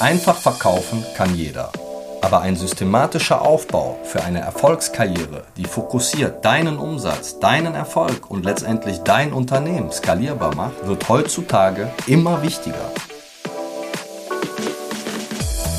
Einfach verkaufen kann jeder. Aber ein systematischer Aufbau für eine Erfolgskarriere, die fokussiert deinen Umsatz, deinen Erfolg und letztendlich dein Unternehmen skalierbar macht, wird heutzutage immer wichtiger.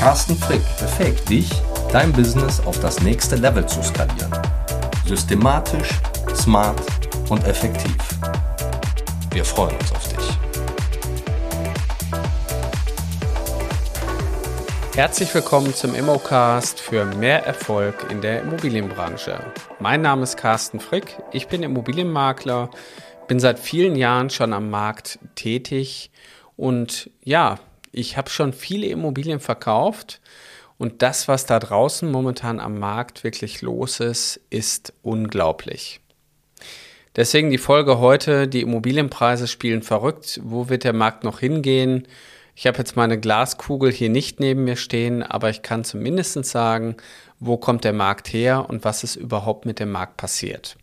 Carsten Frick befähigt dich, dein Business auf das nächste Level zu skalieren. Systematisch, smart und effektiv. Wir freuen uns auf Herzlich willkommen zum Immocast für mehr Erfolg in der Immobilienbranche. Mein Name ist Carsten Frick, ich bin Immobilienmakler, bin seit vielen Jahren schon am Markt tätig und ja, ich habe schon viele Immobilien verkauft und das, was da draußen momentan am Markt wirklich los ist, ist unglaublich. Deswegen die Folge heute, die Immobilienpreise spielen verrückt. Wo wird der Markt noch hingehen? Ich habe jetzt meine Glaskugel hier nicht neben mir stehen, aber ich kann zumindest sagen, wo kommt der Markt her und was ist überhaupt mit dem Markt passiert.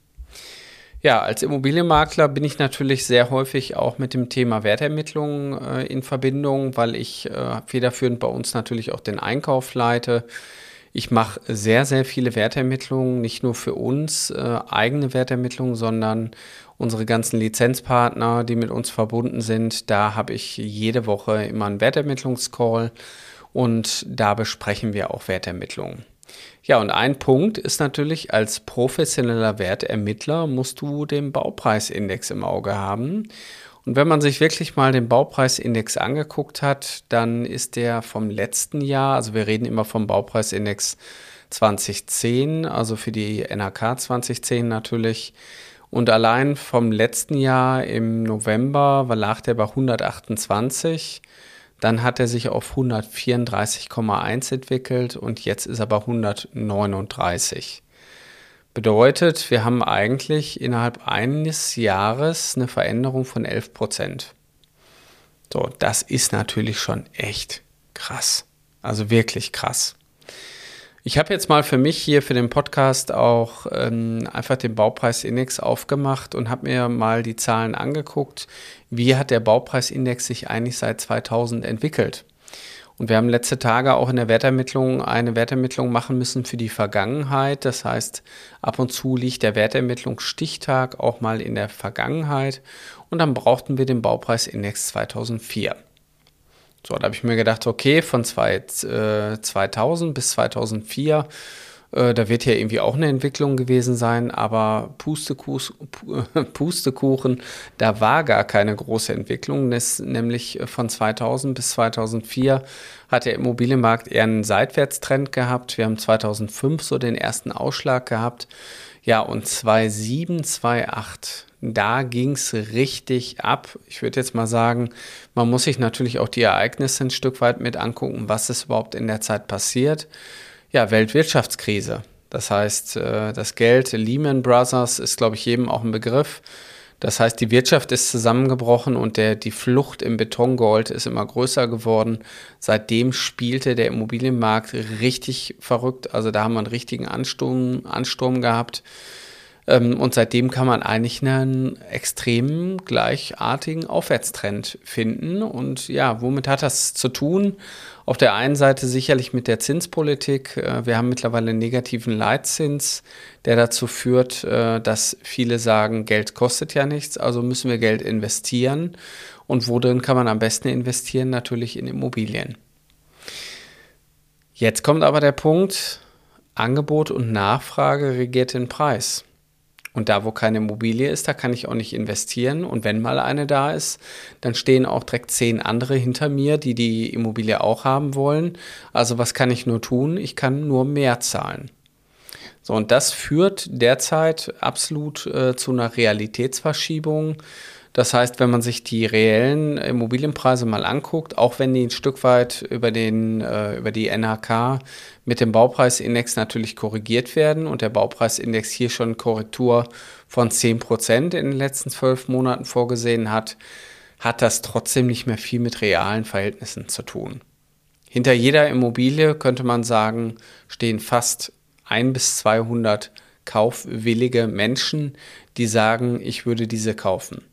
Ja, als Immobilienmakler bin ich natürlich sehr häufig auch mit dem Thema Wertermittlung äh, in Verbindung, weil ich äh, federführend bei uns natürlich auch den Einkauf leite. Ich mache sehr, sehr viele Wertermittlungen, nicht nur für uns äh, eigene Wertermittlungen, sondern unsere ganzen Lizenzpartner, die mit uns verbunden sind. Da habe ich jede Woche immer einen Wertermittlungscall und da besprechen wir auch Wertermittlungen. Ja, und ein Punkt ist natürlich, als professioneller Wertermittler musst du den Baupreisindex im Auge haben. Und wenn man sich wirklich mal den Baupreisindex angeguckt hat, dann ist der vom letzten Jahr, also wir reden immer vom Baupreisindex 2010, also für die NRK 2010 natürlich. Und allein vom letzten Jahr im November lag der bei 128. Dann hat er sich auf 134,1 entwickelt und jetzt ist er bei 139. Bedeutet, wir haben eigentlich innerhalb eines Jahres eine Veränderung von 11 Prozent. So, das ist natürlich schon echt krass. Also wirklich krass. Ich habe jetzt mal für mich hier für den Podcast auch ähm, einfach den Baupreisindex aufgemacht und habe mir mal die Zahlen angeguckt. Wie hat der Baupreisindex sich eigentlich seit 2000 entwickelt? Und wir haben letzte Tage auch in der Wertermittlung eine Wertermittlung machen müssen für die Vergangenheit. Das heißt, ab und zu liegt der Wertermittlungsstichtag auch mal in der Vergangenheit. Und dann brauchten wir den Baupreisindex 2004. So, da habe ich mir gedacht, okay, von zwei, äh, 2000 bis 2004, äh, da wird ja irgendwie auch eine Entwicklung gewesen sein, aber Pustekuch, Pustekuchen, da war gar keine große Entwicklung. Das, nämlich von 2000 bis 2004 hat der Immobilienmarkt eher einen Seitwärtstrend gehabt. Wir haben 2005 so den ersten Ausschlag gehabt. Ja, und 2007, 2008 da ging es richtig ab. Ich würde jetzt mal sagen, man muss sich natürlich auch die Ereignisse ein Stück weit mit angucken, was ist überhaupt in der Zeit passiert. Ja, Weltwirtschaftskrise. Das heißt, äh, das Geld Lehman Brothers ist, glaube ich, jedem auch ein Begriff. Das heißt, die Wirtschaft ist zusammengebrochen und der, die Flucht im Betongold ist immer größer geworden. Seitdem spielte der Immobilienmarkt richtig verrückt. Also da haben wir einen richtigen Ansturm, Ansturm gehabt. Ähm, und seitdem kann man eigentlich einen extrem gleichartigen Aufwärtstrend finden. Und ja, womit hat das zu tun? Auf der einen Seite sicherlich mit der Zinspolitik. Äh, wir haben mittlerweile einen negativen Leitzins, der dazu führt, äh, dass viele sagen, Geld kostet ja nichts, also müssen wir Geld investieren. Und worin kann man am besten investieren? Natürlich in Immobilien. Jetzt kommt aber der Punkt, Angebot und Nachfrage regiert den Preis. Und da, wo keine Immobilie ist, da kann ich auch nicht investieren. Und wenn mal eine da ist, dann stehen auch direkt zehn andere hinter mir, die die Immobilie auch haben wollen. Also was kann ich nur tun? Ich kann nur mehr zahlen. So, und das führt derzeit absolut äh, zu einer Realitätsverschiebung das heißt, wenn man sich die reellen Immobilienpreise mal anguckt, auch wenn die ein Stück weit über, den, äh, über die NHK mit dem Baupreisindex natürlich korrigiert werden und der Baupreisindex hier schon Korrektur von 10 Prozent in den letzten zwölf Monaten vorgesehen hat, hat das trotzdem nicht mehr viel mit realen Verhältnissen zu tun. Hinter jeder Immobilie könnte man sagen, stehen fast ein bis 200 kaufwillige Menschen, die sagen, ich würde diese kaufen.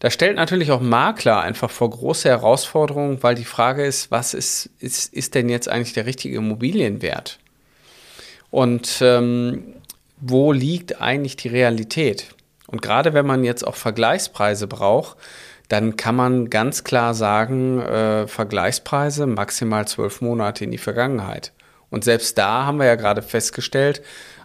Das stellt natürlich auch Makler einfach vor große Herausforderungen, weil die Frage ist, was ist, ist, ist denn jetzt eigentlich der richtige Immobilienwert? Und ähm, wo liegt eigentlich die Realität? Und gerade wenn man jetzt auch Vergleichspreise braucht, dann kann man ganz klar sagen, äh, Vergleichspreise maximal zwölf Monate in die Vergangenheit. Und selbst da haben wir ja gerade festgestellt,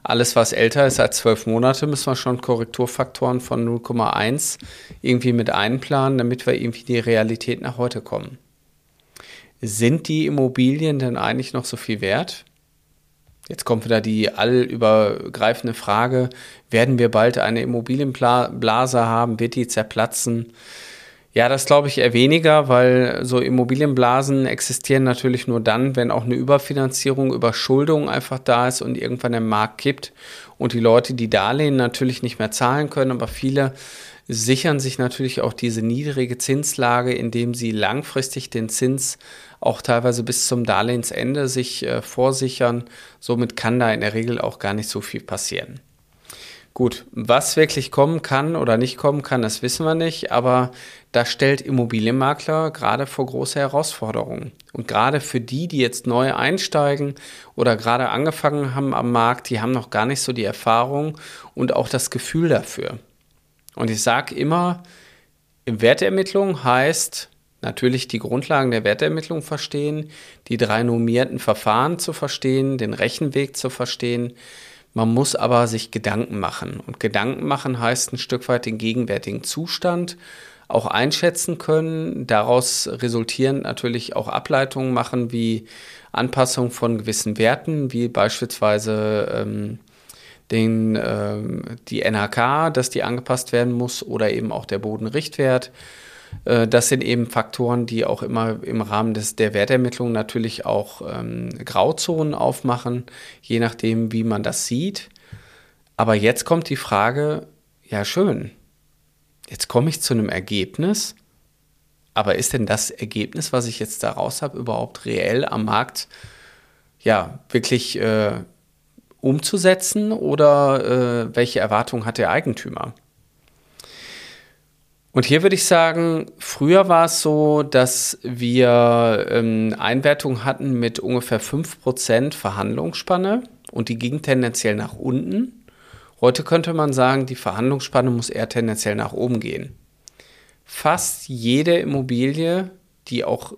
alles, was älter ist als zwölf Monate, müssen wir schon Korrekturfaktoren von 0,1 irgendwie mit einplanen, damit wir irgendwie die Realität nach heute kommen. Sind die Immobilien denn eigentlich noch so viel wert? Jetzt kommt wieder die allübergreifende Frage, werden wir bald eine Immobilienblase haben, wird die zerplatzen? Ja, das glaube ich eher weniger, weil so Immobilienblasen existieren natürlich nur dann, wenn auch eine Überfinanzierung, Überschuldung einfach da ist und irgendwann der Markt kippt und die Leute die Darlehen natürlich nicht mehr zahlen können, aber viele sichern sich natürlich auch diese niedrige Zinslage, indem sie langfristig den Zins auch teilweise bis zum Darlehensende sich äh, vorsichern. Somit kann da in der Regel auch gar nicht so viel passieren. Gut, was wirklich kommen kann oder nicht kommen kann, das wissen wir nicht, aber das stellt Immobilienmakler gerade vor große Herausforderungen. Und gerade für die, die jetzt neu einsteigen oder gerade angefangen haben am Markt, die haben noch gar nicht so die Erfahrung und auch das Gefühl dafür. Und ich sage immer, Wertermittlung heißt natürlich die Grundlagen der Wertermittlung verstehen, die drei normierten Verfahren zu verstehen, den Rechenweg zu verstehen, man muss aber sich Gedanken machen. Und Gedanken machen heißt ein Stück weit den gegenwärtigen Zustand auch einschätzen können. Daraus resultieren natürlich auch Ableitungen machen wie Anpassung von gewissen Werten, wie beispielsweise ähm, den, ähm, die NHK, dass die angepasst werden muss oder eben auch der Bodenrichtwert. Äh, das sind eben Faktoren, die auch immer im Rahmen des, der Wertermittlung natürlich auch ähm, Grauzonen aufmachen, je nachdem, wie man das sieht. Aber jetzt kommt die Frage, ja schön, jetzt komme ich zu einem Ergebnis, aber ist denn das Ergebnis, was ich jetzt daraus habe, überhaupt reell am Markt ja wirklich äh, umzusetzen oder äh, welche Erwartungen hat der Eigentümer? Und hier würde ich sagen, früher war es so, dass wir ähm, Einwertungen hatten mit ungefähr 5% Verhandlungsspanne und die ging tendenziell nach unten. Heute könnte man sagen, die Verhandlungsspanne muss eher tendenziell nach oben gehen. Fast jede Immobilie, die auch,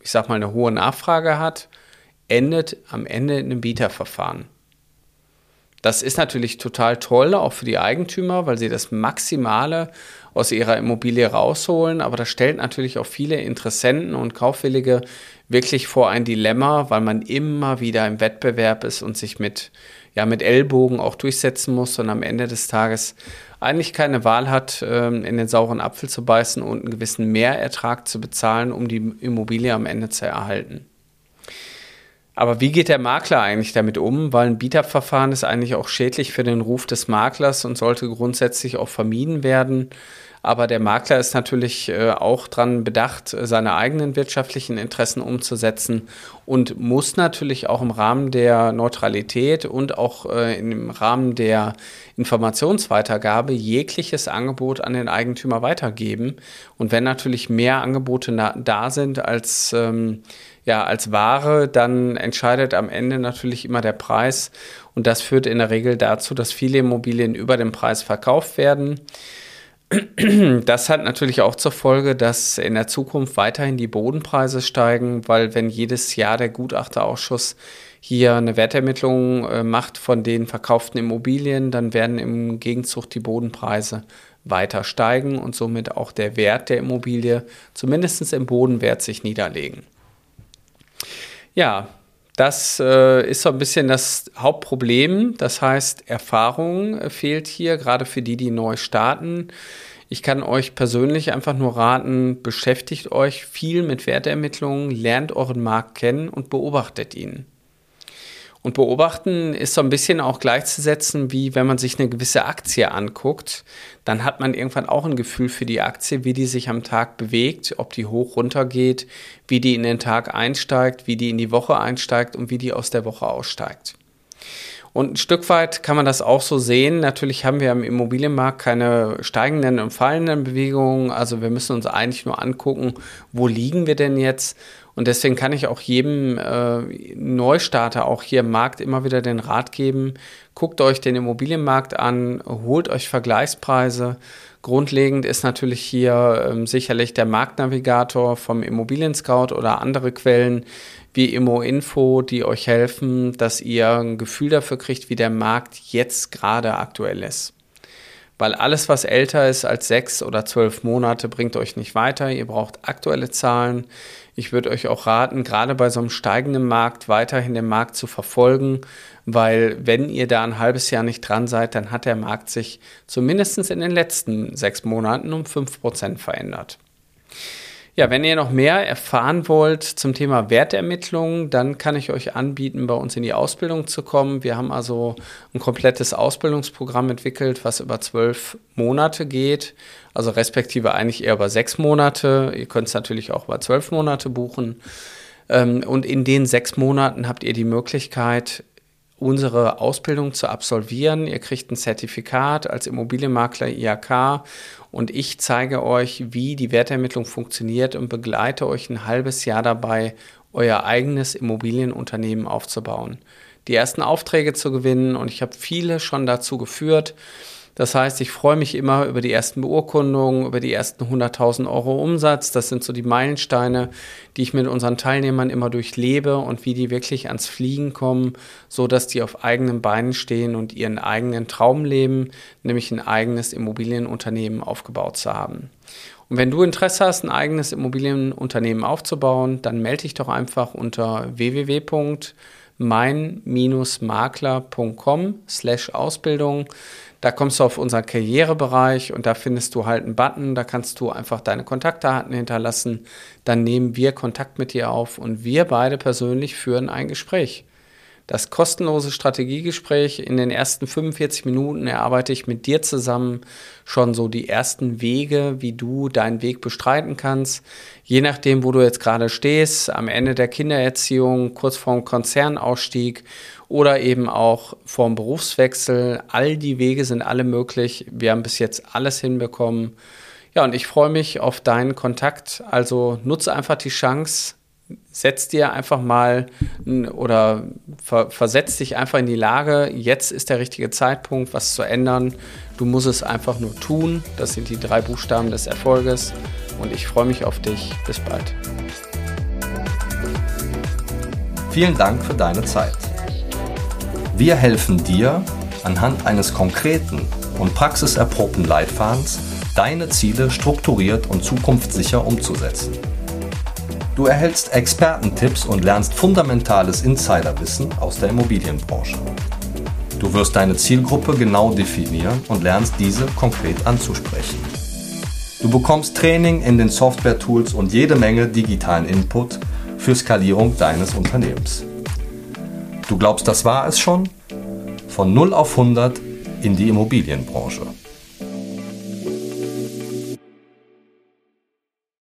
ich sag mal, eine hohe Nachfrage hat, endet am Ende in einem Bieterverfahren. Das ist natürlich total toll, auch für die Eigentümer, weil sie das Maximale aus ihrer Immobilie rausholen. Aber das stellt natürlich auch viele Interessenten und Kaufwillige wirklich vor ein Dilemma, weil man immer wieder im Wettbewerb ist und sich mit, ja, mit Ellbogen auch durchsetzen muss und am Ende des Tages eigentlich keine Wahl hat, ähm, in den sauren Apfel zu beißen und einen gewissen Mehrertrag zu bezahlen, um die Immobilie am Ende zu erhalten. Aber wie geht der Makler eigentlich damit um? Weil ein Beat-Up-Verfahren ist eigentlich auch schädlich für den Ruf des Maklers und sollte grundsätzlich auch vermieden werden. Aber der Makler ist natürlich äh, auch daran bedacht, seine eigenen wirtschaftlichen Interessen umzusetzen und muss natürlich auch im Rahmen der Neutralität und auch äh, im Rahmen der Informationsweitergabe jegliches Angebot an den Eigentümer weitergeben. Und wenn natürlich mehr Angebote da sind als ähm, ja, als Ware, dann entscheidet am Ende natürlich immer der Preis. Und das führt in der Regel dazu, dass viele Immobilien über dem Preis verkauft werden. Das hat natürlich auch zur Folge, dass in der Zukunft weiterhin die Bodenpreise steigen, weil wenn jedes Jahr der Gutachterausschuss hier eine Wertermittlung äh, macht von den verkauften Immobilien, dann werden im Gegenzug die Bodenpreise weiter steigen und somit auch der Wert der Immobilie zumindest im Bodenwert sich niederlegen. Ja, das äh, ist so ein bisschen das Hauptproblem. Das heißt, Erfahrung äh, fehlt hier, gerade für die, die neu starten. Ich kann euch persönlich einfach nur raten, beschäftigt euch viel mit Wertermittlungen, lernt euren Markt kennen und beobachtet ihn. Und beobachten ist so ein bisschen auch gleichzusetzen, wie wenn man sich eine gewisse Aktie anguckt, dann hat man irgendwann auch ein Gefühl für die Aktie, wie die sich am Tag bewegt, ob die hoch runter geht, wie die in den Tag einsteigt, wie die in die Woche einsteigt und wie die aus der Woche aussteigt. Und ein Stück weit kann man das auch so sehen. Natürlich haben wir im Immobilienmarkt keine steigenden und fallenden Bewegungen. Also wir müssen uns eigentlich nur angucken, wo liegen wir denn jetzt? Und deswegen kann ich auch jedem äh, Neustarter auch hier im Markt immer wieder den Rat geben, guckt euch den Immobilienmarkt an, holt euch Vergleichspreise. Grundlegend ist natürlich hier ähm, sicherlich der Marktnavigator vom Immobilien Scout oder andere Quellen, wie Immo-Info, die euch helfen, dass ihr ein Gefühl dafür kriegt, wie der Markt jetzt gerade aktuell ist. Weil alles, was älter ist als sechs oder zwölf Monate, bringt euch nicht weiter. Ihr braucht aktuelle Zahlen. Ich würde euch auch raten, gerade bei so einem steigenden Markt weiterhin den Markt zu verfolgen, weil wenn ihr da ein halbes Jahr nicht dran seid, dann hat der Markt sich zumindest in den letzten sechs Monaten um fünf Prozent verändert. Ja, wenn ihr noch mehr erfahren wollt zum Thema Wertermittlung, dann kann ich euch anbieten, bei uns in die Ausbildung zu kommen. Wir haben also ein komplettes Ausbildungsprogramm entwickelt, was über zwölf Monate geht, also respektive eigentlich eher über sechs Monate. Ihr könnt es natürlich auch über zwölf Monate buchen. Ähm, und in den sechs Monaten habt ihr die Möglichkeit, unsere Ausbildung zu absolvieren. Ihr kriegt ein Zertifikat als Immobilienmakler IAK und ich zeige euch, wie die Wertermittlung funktioniert und begleite euch ein halbes Jahr dabei, euer eigenes Immobilienunternehmen aufzubauen. Die ersten Aufträge zu gewinnen und ich habe viele schon dazu geführt. Das heißt, ich freue mich immer über die ersten Beurkundungen, über die ersten 100.000 Euro Umsatz. Das sind so die Meilensteine, die ich mit unseren Teilnehmern immer durchlebe und wie die wirklich ans Fliegen kommen, so dass die auf eigenen Beinen stehen und ihren eigenen Traum leben, nämlich ein eigenes Immobilienunternehmen aufgebaut zu haben. Und wenn du Interesse hast, ein eigenes Immobilienunternehmen aufzubauen, dann melde dich doch einfach unter www.mein-makler.com slash Ausbildung. Da kommst du auf unseren Karrierebereich und da findest du halt einen Button, da kannst du einfach deine Kontaktdaten hinterlassen. Dann nehmen wir Kontakt mit dir auf und wir beide persönlich führen ein Gespräch. Das kostenlose Strategiegespräch in den ersten 45 Minuten erarbeite ich mit dir zusammen schon so die ersten Wege, wie du deinen Weg bestreiten kannst. Je nachdem, wo du jetzt gerade stehst, am Ende der Kindererziehung, kurz vorm Konzernausstieg oder eben auch vorm Berufswechsel. All die Wege sind alle möglich. Wir haben bis jetzt alles hinbekommen. Ja, und ich freue mich auf deinen Kontakt. Also nutze einfach die Chance, setz dir einfach mal oder ver versetz dich einfach in die Lage, jetzt ist der richtige Zeitpunkt, was zu ändern. Du musst es einfach nur tun. Das sind die drei Buchstaben des Erfolges. Und ich freue mich auf dich. Bis bald. Vielen Dank für deine Zeit. Wir helfen dir, anhand eines konkreten und praxiserprobten Leitfadens deine Ziele strukturiert und zukunftssicher umzusetzen. Du erhältst Expertentipps und lernst fundamentales Insiderwissen aus der Immobilienbranche. Du wirst deine Zielgruppe genau definieren und lernst diese konkret anzusprechen. Du bekommst Training in den Software-Tools und jede Menge digitalen Input für Skalierung deines Unternehmens. Du glaubst, das war es schon? Von 0 auf 100 in die Immobilienbranche.